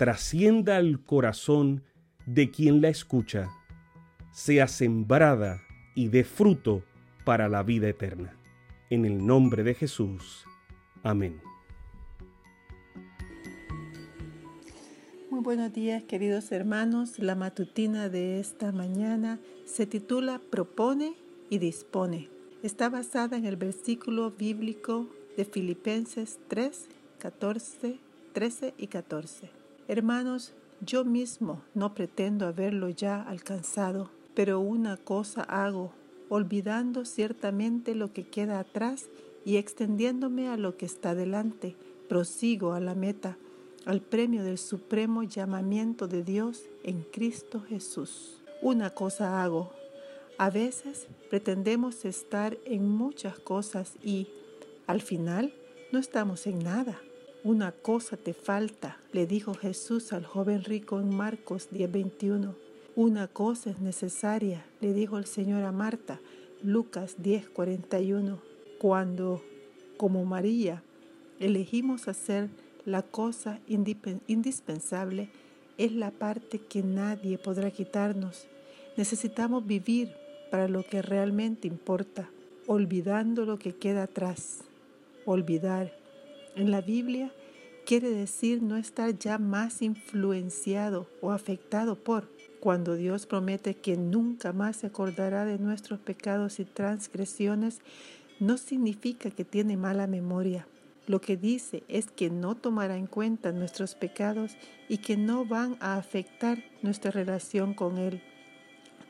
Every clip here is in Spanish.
trascienda al corazón de quien la escucha, sea sembrada y dé fruto para la vida eterna. En el nombre de Jesús. Amén. Muy buenos días queridos hermanos. La matutina de esta mañana se titula Propone y dispone. Está basada en el versículo bíblico de Filipenses 3, 14, 13 y 14. Hermanos, yo mismo no pretendo haberlo ya alcanzado, pero una cosa hago, olvidando ciertamente lo que queda atrás y extendiéndome a lo que está delante, prosigo a la meta, al premio del supremo llamamiento de Dios en Cristo Jesús. Una cosa hago. A veces pretendemos estar en muchas cosas y, al final, no estamos en nada. Una cosa te falta, le dijo Jesús al joven rico en Marcos 10:21. Una cosa es necesaria, le dijo el Señor a Marta, Lucas 10:41. Cuando, como María, elegimos hacer la cosa indispensable, es la parte que nadie podrá quitarnos. Necesitamos vivir para lo que realmente importa, olvidando lo que queda atrás. Olvidar en la Biblia quiere decir no estar ya más influenciado o afectado por. Cuando Dios promete que nunca más se acordará de nuestros pecados y transgresiones, no significa que tiene mala memoria. Lo que dice es que no tomará en cuenta nuestros pecados y que no van a afectar nuestra relación con Él.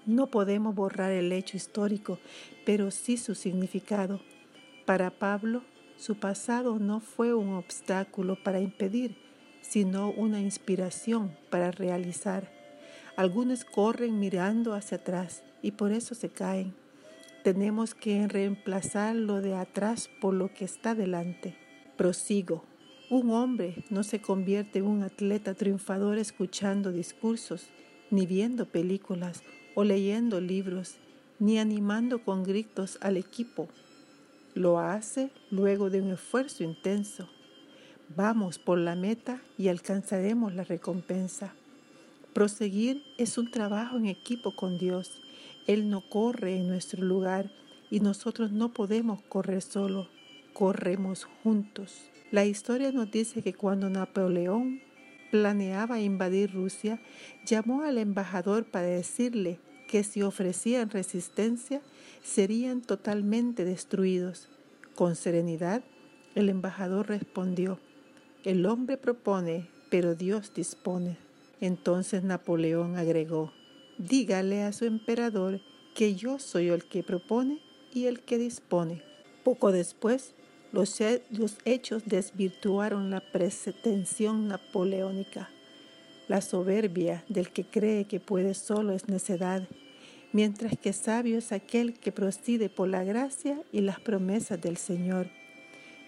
No podemos borrar el hecho histórico, pero sí su significado. Para Pablo, su pasado no fue un obstáculo para impedir, sino una inspiración para realizar. Algunos corren mirando hacia atrás y por eso se caen. Tenemos que reemplazar lo de atrás por lo que está delante. Prosigo. Un hombre no se convierte en un atleta triunfador escuchando discursos, ni viendo películas o leyendo libros, ni animando con gritos al equipo lo hace luego de un esfuerzo intenso. Vamos por la meta y alcanzaremos la recompensa. Proseguir es un trabajo en equipo con Dios. Él no corre en nuestro lugar y nosotros no podemos correr solo, corremos juntos. La historia nos dice que cuando Napoleón planeaba invadir Rusia, llamó al embajador para decirle que si ofrecían resistencia serían totalmente destruidos. Con serenidad, el embajador respondió, el hombre propone, pero Dios dispone. Entonces Napoleón agregó, dígale a su emperador que yo soy el que propone y el que dispone. Poco después, los, hechos desvirtuaron la pretensión napoleónica. La soberbia del que cree que puede solo es necedad, mientras que sabio es aquel que procede por la gracia y las promesas del Señor.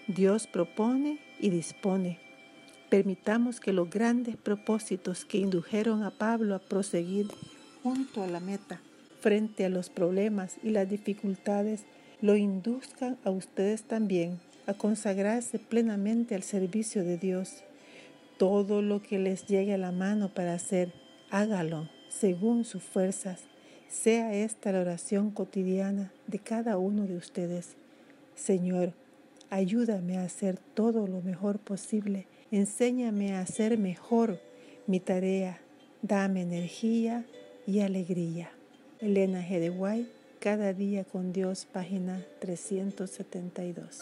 Dios propone y dispone. Permitamos que los grandes propósitos que indujeron a Pablo a proseguir junto a la meta, frente a los problemas y las dificultades, lo induzcan a ustedes también a consagrarse plenamente al servicio de Dios todo lo que les llegue a la mano para hacer, hágalo según sus fuerzas. Sea esta la oración cotidiana de cada uno de ustedes. Señor, ayúdame a hacer todo lo mejor posible. Enséñame a hacer mejor mi tarea. Dame energía, y alegría. Elena G. Cada día con Dios, página 372.